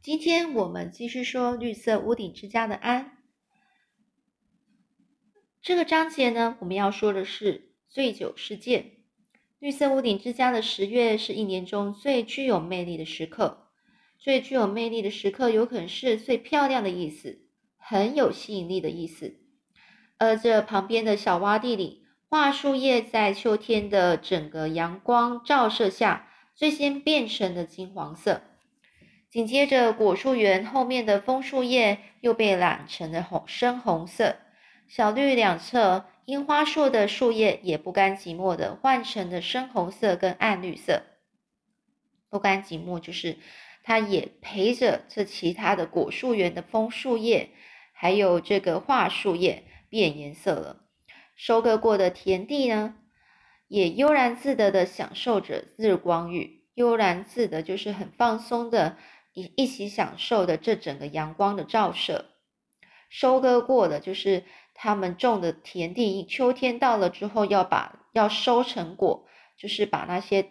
今天我们继续说绿色屋顶之家的安。这个章节呢，我们要说的是醉酒事件。绿色屋顶之家的十月是一年中最具有魅力的时刻。最具有魅力的时刻，有可能是最漂亮的意思，很有吸引力的意思。而这旁边的小洼地里，桦树叶在秋天的整个阳光照射下，最先变成了金黄色。紧接着，果树园后面的枫树叶又被染成了红深红色。小绿两侧樱花树的树叶也不甘寂寞的换成了深红色跟暗绿色。不甘寂寞，就是它也陪着这其他的果树园的枫树叶，还有这个桦树叶变颜色了。收割过的田地呢，也悠然自得的享受着日光浴，悠然自得就是很放松的。一一起享受的这整个阳光的照射，收割过的就是他们种的田地。秋天到了之后，要把要收成果，就是把那些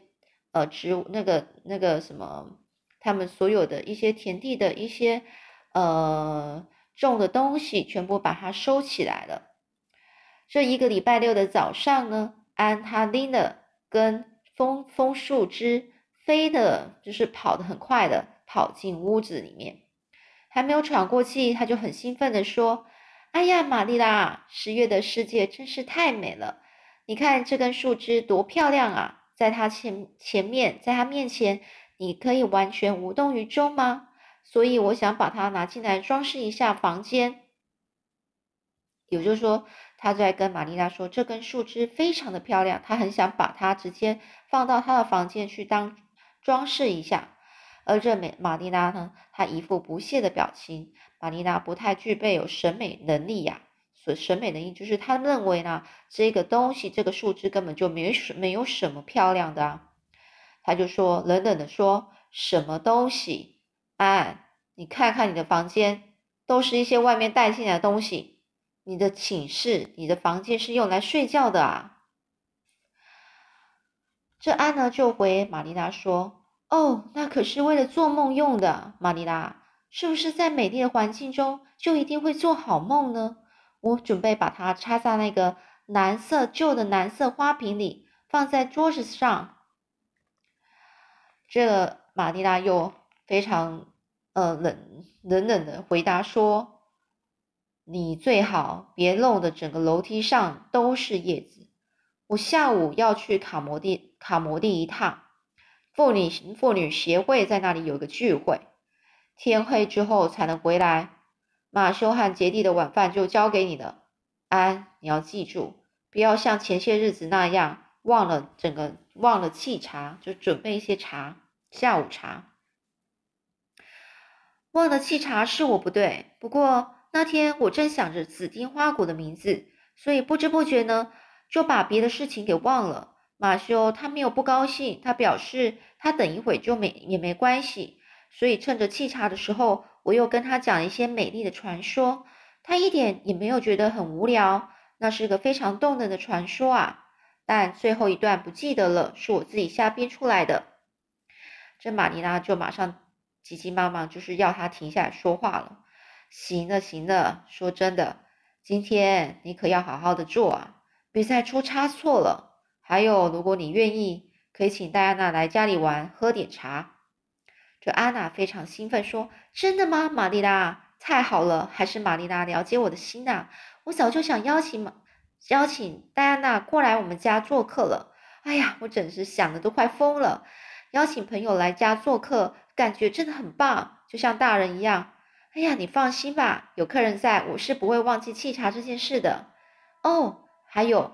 呃植物那个那个什么，他们所有的一些田地的一些呃种的东西，全部把它收起来了。这一个礼拜六的早上呢，安他拎了根枫枫树枝，飞的就是跑得很快的。跑进屋子里面，还没有喘过气，他就很兴奋地说：“哎呀，玛丽拉，十月的世界真是太美了！你看这根树枝多漂亮啊！在他前前面，在他面前，你可以完全无动于衷吗？所以我想把它拿进来装饰一下房间。也就是说，他在跟玛丽拉说，这根树枝非常的漂亮，他很想把它直接放到他的房间去当装饰一下。”而这美玛丽娜呢，她一副不屑的表情。玛丽娜不太具备有审美能力呀，所审美能力就是她认为呢，这个东西这个树枝根本就没什没有什么漂亮的啊。他就说冷冷的说，什么东西？安，你看看你的房间，都是一些外面带进来的东西。你的寝室，你的房间是用来睡觉的啊。这安呢就回玛丽拉说。哦，那可是为了做梦用的，玛丽拉，是不是在美丽的环境中就一定会做好梦呢？我准备把它插在那个蓝色旧的蓝色花瓶里，放在桌子上。这玛丽拉又非常呃冷冷冷的回答说：“你最好别弄得整个楼梯上都是叶子。我下午要去卡摩地卡摩地一趟。”妇女妇女协会在那里有个聚会，天黑之后才能回来。马修和杰蒂的晚饭就交给你了，安，你要记住，不要像前些日子那样忘了整个忘了沏茶，就准备一些茶，下午茶。忘了沏茶是我不对，不过那天我正想着紫丁花谷的名字，所以不知不觉呢就把别的事情给忘了。马修他没有不高兴，他表示他等一会就没也没关系，所以趁着沏茶的时候，我又跟他讲一些美丽的传说，他一点也没有觉得很无聊，那是个非常动人的传说啊。但最后一段不记得了，是我自己瞎编出来的。这玛尼拉就马上急急忙忙就是要他停下来说话了。行了行了，说真的，今天你可要好好的做啊，别再出差错了。还有，如果你愿意，可以请戴安娜来家里玩，喝点茶。这安娜非常兴奋，说：“真的吗，玛丽拉？太好了！还是玛丽拉了解我的心呐。我早就想邀请邀请戴安娜过来我们家做客了。哎呀，我真是想的都快疯了。邀请朋友来家做客，感觉真的很棒，就像大人一样。哎呀，你放心吧，有客人在，我是不会忘记沏茶这件事的。哦，还有。”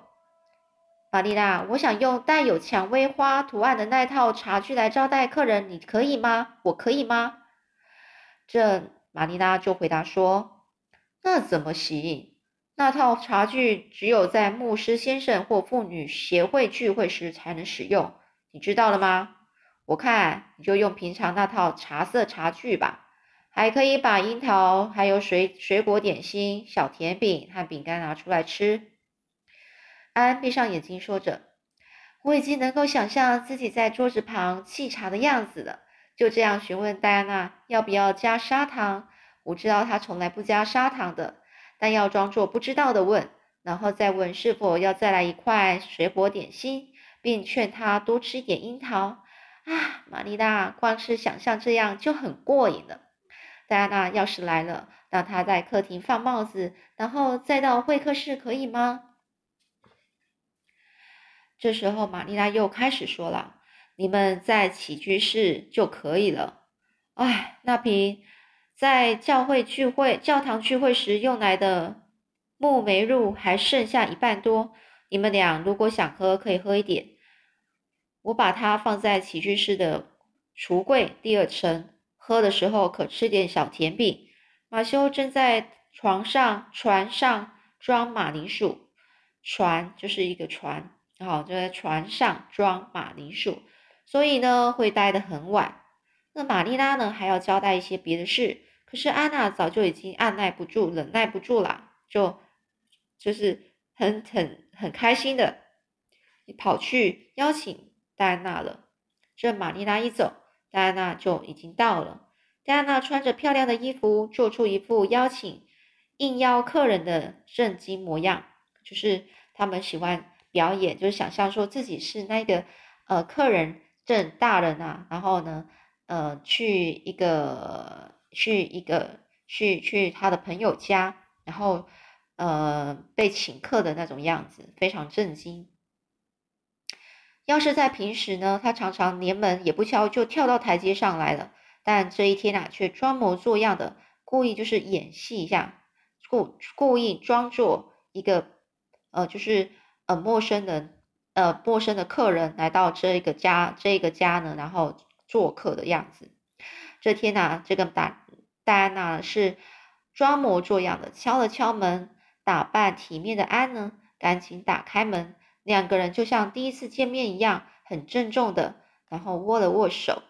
玛丽拉，我想用带有蔷薇花图案的那套茶具来招待客人，你可以吗？我可以吗？这玛丽拉就回答说：“那怎么行？那套茶具只有在牧师先生或妇女协会聚会时才能使用，你知道了吗？我看你就用平常那套茶色茶具吧，还可以把樱桃、还有水水果点心、小甜饼和饼干拿出来吃。”安闭上眼睛，说着：“我已经能够想象自己在桌子旁沏茶的样子了。就这样询问戴安娜要不要加砂糖。我知道她从来不加砂糖的，但要装作不知道的问，然后再问是否要再来一块水果点心，并劝她多吃一点樱桃。啊，玛丽娜，光是想象这样就很过瘾了。戴安娜要是来了，让她在客厅放帽子，然后再到会客室，可以吗？这时候，玛丽拉又开始说了：“你们在起居室就可以了。”哎，那瓶在教会聚会、教堂聚会时用来的木梅露还剩下一半多。你们俩如果想喝，可以喝一点。我把它放在起居室的橱柜第二层。喝的时候可吃点小甜饼。马修正在床上船上装马铃薯，船就是一个船。好，就在船上装马铃薯，所以呢会待得很晚。那玛丽拉呢还要交代一些别的事，可是安娜早就已经按耐不住、忍耐不住了，就就是很很很开心的跑去邀请戴安娜了。这玛丽拉一走，戴安娜就已经到了。戴安娜穿着漂亮的衣服，做出一副邀请应邀客人的正经模样，就是他们喜欢。表演就是想象说自己是那个呃客人正大人啊，然后呢呃去一个去一个去去他的朋友家，然后呃被请客的那种样子，非常震惊。要是在平时呢，他常常连门也不敲就跳到台阶上来了，但这一天啊，却装模作样的故意就是演戏一下，故故意装作一个呃就是。呃，陌生人，呃，陌生的客人来到这个家，这个家呢，然后做客的样子。这天呢，这个戴戴安娜是装模作样的敲了敲门，打扮体面的安呢，赶紧打开门，两个人就像第一次见面一样，很郑重的，然后握了握手。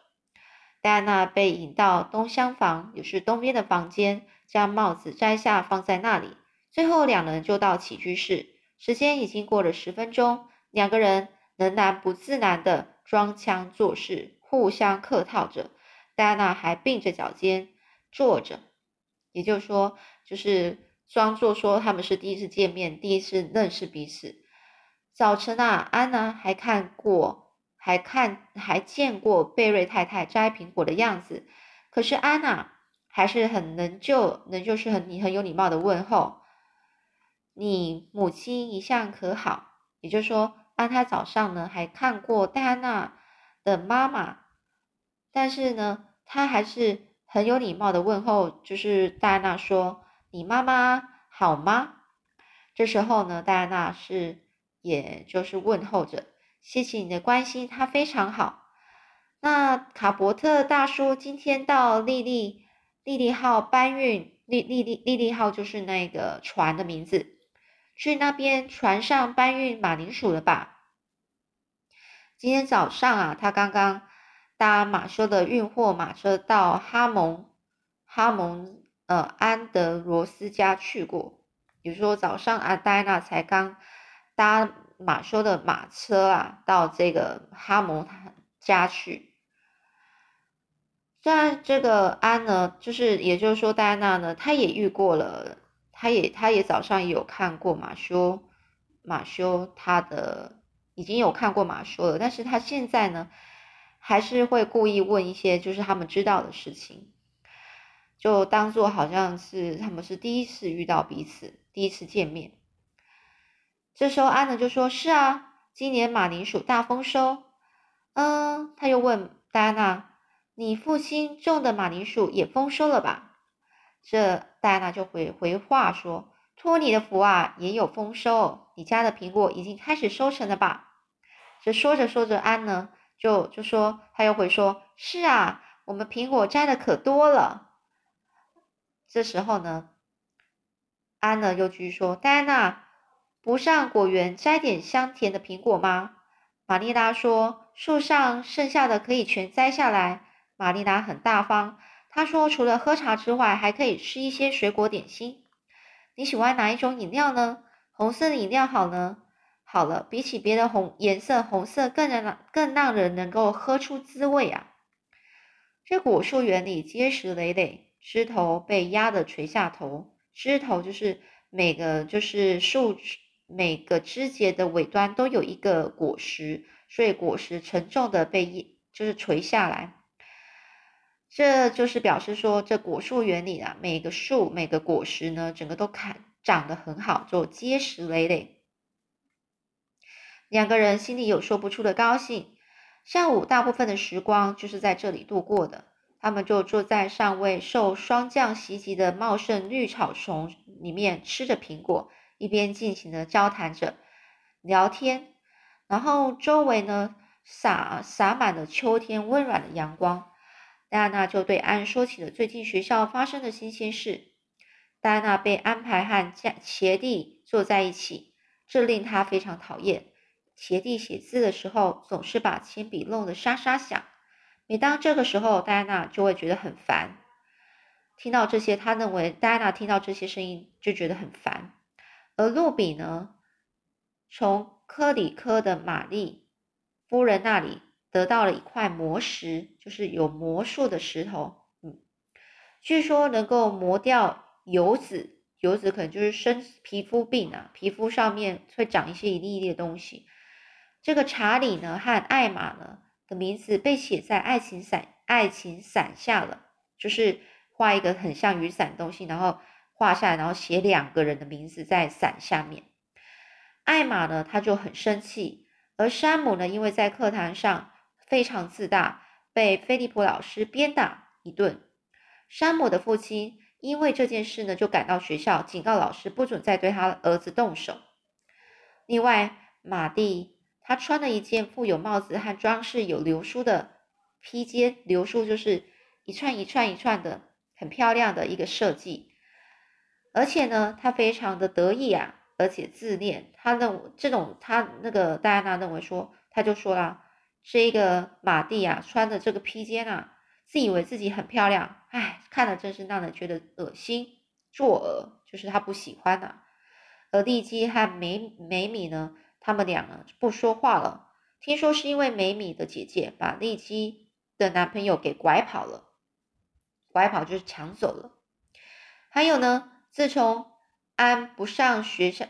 戴安娜被引到东厢房，也是东边的房间，将帽子摘下放在那里，最后两人就到起居室。时间已经过了十分钟，两个人仍然不自然的装腔作势，互相客套着。戴安娜还并着脚尖坐着，也就是说，就是装作说他们是第一次见面，第一次认识彼此。早晨啊，安娜还看过，还看还见过贝瑞太太摘苹果的样子，可是安娜还是很能就能就是很你很有礼貌的问候。你母亲一向可好？也就是说，安他早上呢还看过戴安娜的妈妈，但是呢，他还是很有礼貌的问候，就是戴安娜说：“你妈妈好吗？”这时候呢，戴安娜是也就是问候着：“谢谢你的关心，她非常好。”那卡伯特大叔今天到莉莉莉莉号搬运莉莉莉莉莉号就是那个船的名字。去那边船上搬运马铃薯了吧？今天早上啊，他刚刚搭马修的运货马车到哈蒙哈蒙呃安德罗斯家去过。比如说早上啊，戴安娜才刚搭马修的马车啊，到这个哈蒙家去。虽然这个安呢，就是也就是说戴安娜呢，她也遇过了。他也，他也早上也有看过马修，马修他的已经有看过马修了，但是他现在呢，还是会故意问一些就是他们知道的事情，就当做好像是他们是第一次遇到彼此，第一次见面。这时候安娜就说：“是啊，今年马铃薯大丰收。”嗯，他又问戴安娜：“你父亲种的马铃薯也丰收了吧？”这戴安娜就回回话说：“托你的福啊，也有丰收。你家的苹果已经开始收成了吧？”这说着说着，安呢就就说，他又回说：“是啊，我们苹果摘的可多了。”这时候呢，安呢又继续说：“戴安娜，不上果园摘点香甜的苹果吗？”玛丽拉说：“树上剩下的可以全摘下来。”玛丽拉很大方。他说：“除了喝茶之外，还可以吃一些水果点心。你喜欢哪一种饮料呢？红色的饮料好呢？好了，比起别的红颜色，红色更让更让人能够喝出滋味啊。”这果树园里结实累累，枝头被压得垂下头。枝头就是每个就是树每个枝节的尾端都有一个果实，所以果实沉重的被就是垂下来。这就是表示说，这果树园里啊，每个树每个果实呢，整个都砍长得很好，就结实累累。两个人心里有说不出的高兴。上午大部分的时光就是在这里度过的。他们就坐在尚未受霜降袭击的茂盛绿草丛里面，吃着苹果，一边尽情的交谈着、聊天。然后周围呢，洒洒满了秋天温暖的阳光。戴安娜就对安说起了最近学校发生的新鲜事。戴安娜被安排和茄蒂坐在一起，这令她非常讨厌。茄蒂写字的时候总是把铅笔弄得沙沙响，每当这个时候，戴安娜就会觉得很烦。听到这些，她认为戴安娜听到这些声音就觉得很烦。而露比呢，从科里科的玛丽夫人那里。得到了一块魔石，就是有魔术的石头。嗯，据说能够磨掉油脂，油脂可能就是生皮肤病啊，皮肤上面会长一些一粒一粒的东西。这个查理呢和艾玛呢的名字被写在爱情伞爱情伞下了，就是画一个很像雨伞的东西，然后画下来，然后写两个人的名字在伞下面。艾玛呢，他就很生气，而山姆呢，因为在课堂上。非常自大，被菲利普老师鞭打一顿。山姆的父亲因为这件事呢，就赶到学校警告老师不准再对他儿子动手。另外，马蒂他穿了一件富有帽子和装饰有流苏的披肩，流苏就是一串一串一串的很漂亮的一个设计。而且呢，他非常的得意啊，而且自恋。他认这种他那个戴安娜认为说，他就说啦。这个马蒂啊，穿的这个披肩啊，自以为自己很漂亮，哎，看了真是让人觉得恶心、作呕，就是他不喜欢呐。而丽姬和梅梅米呢，他们俩呢不说话了。听说是因为梅米的姐姐把丽姬的男朋友给拐跑了，拐跑就是抢走了。还有呢，自从安不上学校，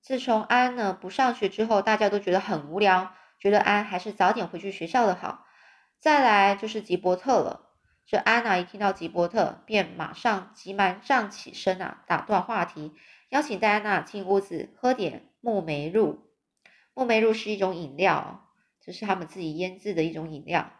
自从安呢不上学之后，大家都觉得很无聊。觉得安还是早点回去学校的好。再来就是吉伯特了。这安娜一听到吉伯特，便马上急忙站起身啊，打断话题，邀请戴安娜进屋子喝点木梅露。木梅露是一种饮料，这是他们自己腌制的一种饮料。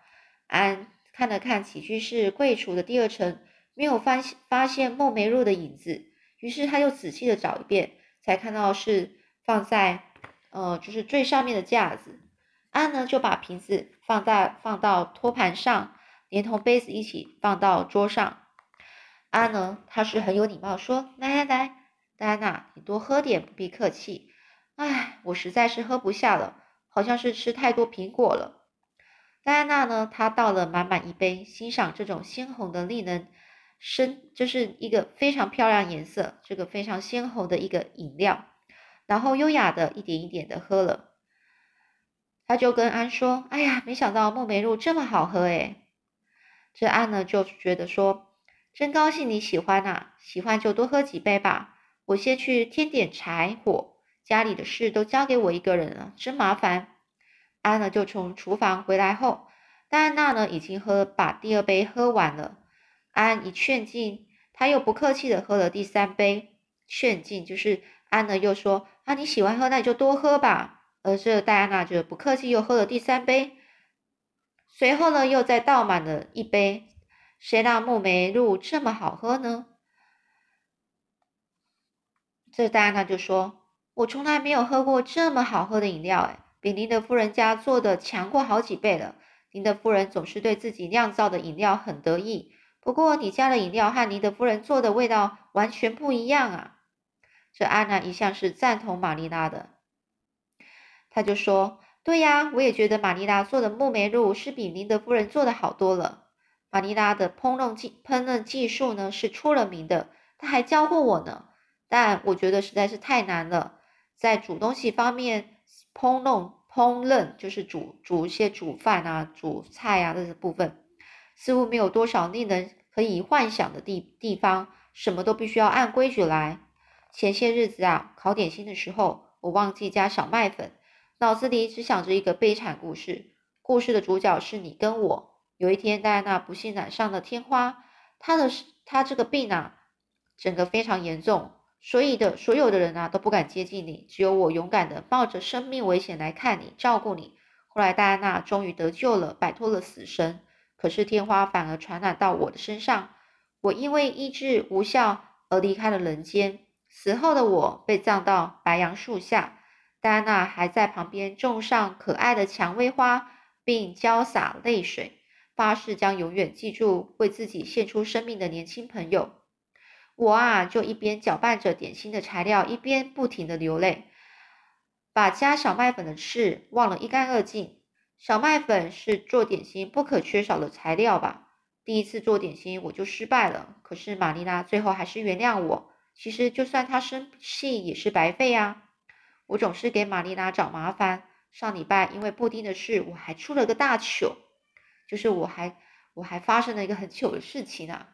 安看了看起居室柜橱的第二层，没有发现发现木梅露的影子，于是他又仔细的找一遍，才看到是放在呃，就是最上面的架子。安呢就把瓶子放在放到托盘上，连同杯子一起放到桌上。安呢，他是很有礼貌，说：“来来来，戴安娜，你多喝点，不必客气。哎，我实在是喝不下了，好像是吃太多苹果了。”戴安娜呢，她倒了满满一杯，欣赏这种鲜红的、令人深，就是一个非常漂亮颜色，这个非常鲜红的一个饮料，然后优雅的一点一点的喝了。他就跟安说：“哎呀，没想到木梅露这么好喝诶。”这安呢就觉得说：“真高兴你喜欢呐，喜欢就多喝几杯吧。我先去添点柴火，家里的事都交给我一个人了，真麻烦。”安呢就从厨房回来后，戴安娜呢已经喝把第二杯喝完了。安一劝进，他又不客气的喝了第三杯。劝进就是安呢又说：“啊，你喜欢喝，那你就多喝吧。”而这戴安娜就不客气，又喝了第三杯，随后呢，又再倒满了一杯。谁让木梅露这么好喝呢？这戴安娜就说：“我从来没有喝过这么好喝的饮料，哎，比您的夫人家做的强过好几倍了。您的夫人总是对自己酿造的饮料很得意，不过你家的饮料和您的夫人做的味道完全不一样啊。”这安娜一向是赞同玛丽拉的。他就说：“对呀，我也觉得玛丽拉做的木梅露是比林德夫人做的好多了。玛丽拉的烹饪技烹饪技术呢是出了名的，她还教过我呢。但我觉得实在是太难了，在煮东西方面，烹饪烹饪就是煮煮一些煮饭啊、煮菜啊这些部分，似乎没有多少令人可以幻想的地地方，什么都必须要按规矩来。前些日子啊，烤点心的时候，我忘记加小麦粉，脑子里只想着一个悲惨故事。故事的主角是你跟我。有一天，戴安娜不幸染上了天花，她的她这个病啊，整个非常严重，所以的所有的人啊都不敢接近你，只有我勇敢的冒着生命危险来看你，照顾你。后来，戴安娜终于得救了，摆脱了死神。可是天花反而传染到我的身上，我因为医治无效而离开了人间。死后的我被葬到白杨树下，戴安娜还在旁边种上可爱的蔷薇花，并浇洒泪水，发誓将永远记住为自己献出生命的年轻朋友。我啊，就一边搅拌着点心的材料，一边不停的流泪，把加小麦粉的事忘了一干二净。小麦粉是做点心不可缺少的材料吧？第一次做点心我就失败了，可是玛丽娜最后还是原谅我。其实就算她生气也是白费啊！我总是给玛丽娜找麻烦。上礼拜因为布丁的事，我还出了个大糗，就是我还我还发生了一个很糗的事情啊！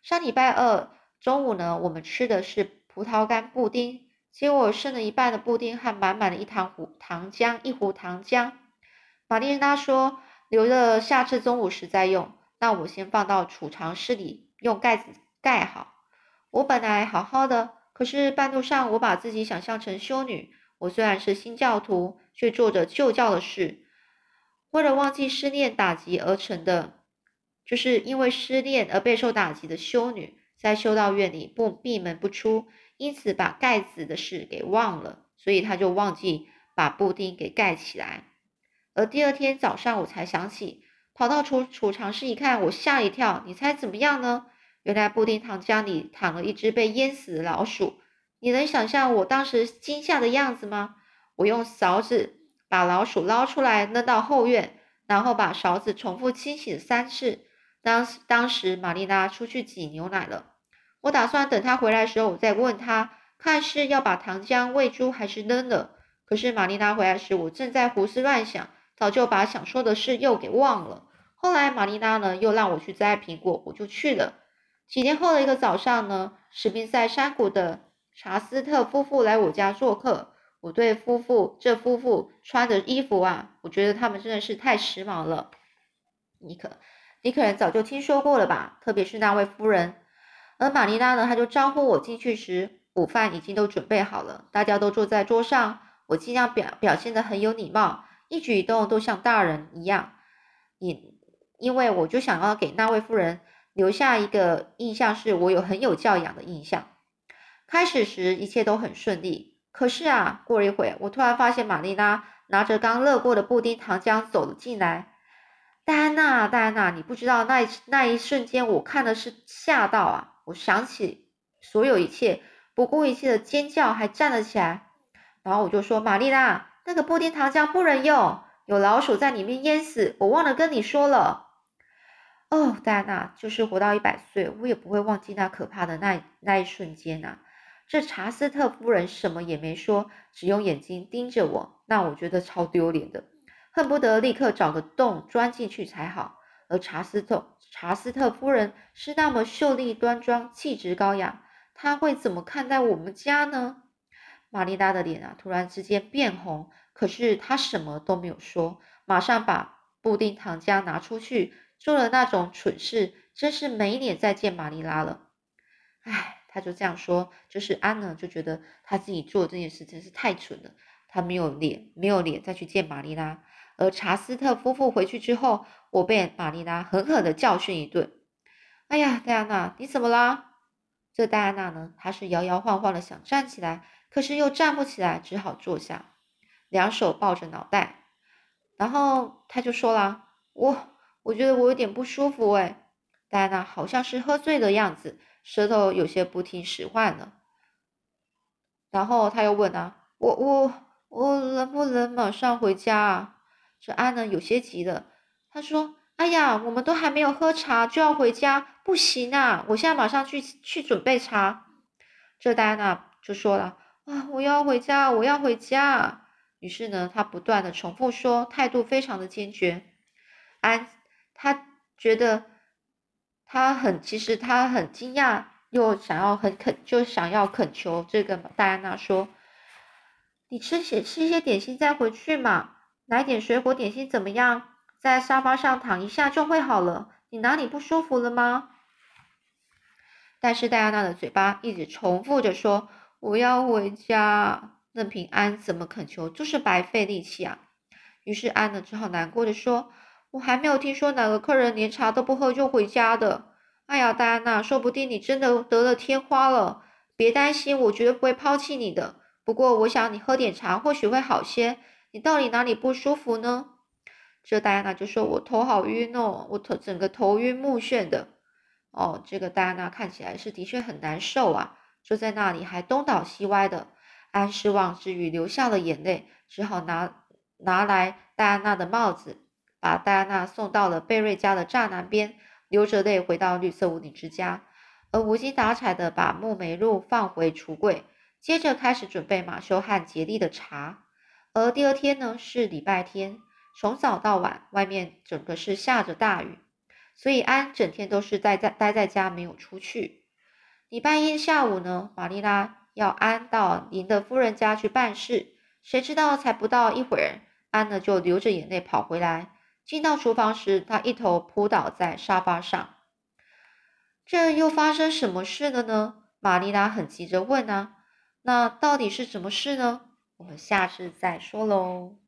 上礼拜二中午呢，我们吃的是葡萄干布丁，结果剩了一半的布丁和满满的一糖糊糖浆，一壶糖浆。玛丽娜说：“留着下次中午时再用。”那我先放到储藏室里，用盖子盖好。我本来好好的，可是半路上我把自己想象成修女。我虽然是新教徒，却做着旧教的事。为了忘记失恋打击而成的，就是因为失恋而备受打击的修女，在修道院里不闭门不出，因此把盖子的事给忘了，所以她就忘记把布丁给盖起来。而第二天早上，我才想起，跑到储储藏室一看，我吓一跳。你猜怎么样呢？原来布丁糖浆里躺了一只被淹死的老鼠。你能想象我当时惊吓的样子吗？我用勺子把老鼠捞出来，扔到后院，然后把勺子重复清洗了三次。当当时玛丽娜出去挤牛奶了，我打算等她回来的时候，我再问她，看是要把糖浆喂猪还是扔了。可是玛丽娜回来时，我正在胡思乱想。早就把想说的事又给忘了。后来玛丽娜呢又让我去摘苹果，我就去了。几天后的一个早上呢，史宾塞山谷的查斯特夫妇来我家做客。我对夫妇这夫妇穿的衣服啊，我觉得他们真的是太时髦了。你可你可能早就听说过了吧？特别是那位夫人。而玛丽娜呢，她就招呼我进去时，午饭已经都准备好了，大家都坐在桌上。我尽量表表现的很有礼貌。一举一动都像大人一样，因因为我就想要给那位夫人留下一个印象，是我有很有教养的印象。开始时一切都很顺利，可是啊，过了一会，我突然发现玛丽拉拿着刚热过的布丁糖浆走了进来。戴安娜，戴安娜，你不知道那一那一瞬间，我看的是吓到啊！我想起所有一切，不顾一切的尖叫，还站了起来。然后我就说：“玛丽拉。”那个布丁糖浆不能用，有老鼠在里面淹死。我忘了跟你说了。哦，戴安娜，就是活到一百岁，我也不会忘记那可怕的那那一瞬间呐。这查斯特夫人什么也没说，只用眼睛盯着我，那我觉得超丢脸的，恨不得立刻找个洞钻进去才好。而查斯特查斯特夫人是那么秀丽端庄、气质高雅，她会怎么看待我们家呢？玛丽拉的脸啊，突然之间变红，可是她什么都没有说，马上把布丁糖浆拿出去，做了那种蠢事，真是没脸再见玛丽拉了。唉，他就这样说，就是安呢就觉得他自己做这件事真是太蠢了，他没有脸，没有脸再去见玛丽拉。而查斯特夫妇回去之后，我被玛丽拉狠狠的教训一顿。哎呀，戴安娜，你怎么啦？这戴安娜呢，她是摇摇晃晃的想站起来。可是又站不起来，只好坐下，两手抱着脑袋，然后他就说了：“我我觉得我有点不舒服。”哎，戴安娜好像是喝醉的样子，舌头有些不听使唤了。然后他又问啊：“我我我能不能马上回家啊？”这安呢有些急了，他说：“哎呀，我们都还没有喝茶就要回家，不行啊！我现在马上去去准备茶。”这戴安娜就说了。啊！我要回家，我要回家。于是呢，他不断的重复说，态度非常的坚决。安，他觉得他很，其实他很惊讶，又想要很恳，就想要恳求这个戴安娜说：“你吃些吃一些点心再回去嘛，来点水果点心怎么样？在沙发上躺一下就会好了。你哪里不舒服了吗？”但是戴安娜的嘴巴一直重复着说：“我要回家。”任凭安怎么恳求，就是白费力气啊。于是安呢只好难过的说：“我还没有听说哪个客人连茶都不喝就回家的。哎呀，戴安娜，说不定你真的得了天花了。别担心，我绝对不会抛弃你的。不过我想你喝点茶或许会好些。你到底哪里不舒服呢？”这戴安娜就说：“我头好晕哦，我头整个头晕目眩的。”哦，这个戴安娜看起来是的确很难受啊，坐在那里还东倒西歪的。安失望之余流下了眼泪，只好拿拿来戴安娜的帽子，把戴安娜送到了贝瑞家的栅栏边，流着泪回到绿色屋顶之家，而无精打采的把木梅露放回橱柜，接着开始准备马修和杰利的茶。而第二天呢是礼拜天，从早到晚外面整个是下着大雨，所以安整天都是待在待在家没有出去。礼拜一下午呢，玛丽拉。要安到您的夫人家去办事，谁知道才不到一会儿，安呢就流着眼泪跑回来。进到厨房时，他一头扑倒在沙发上。这又发生什么事了呢？玛丽拉很急着问啊。那到底是什么事呢？我们下次再说喽。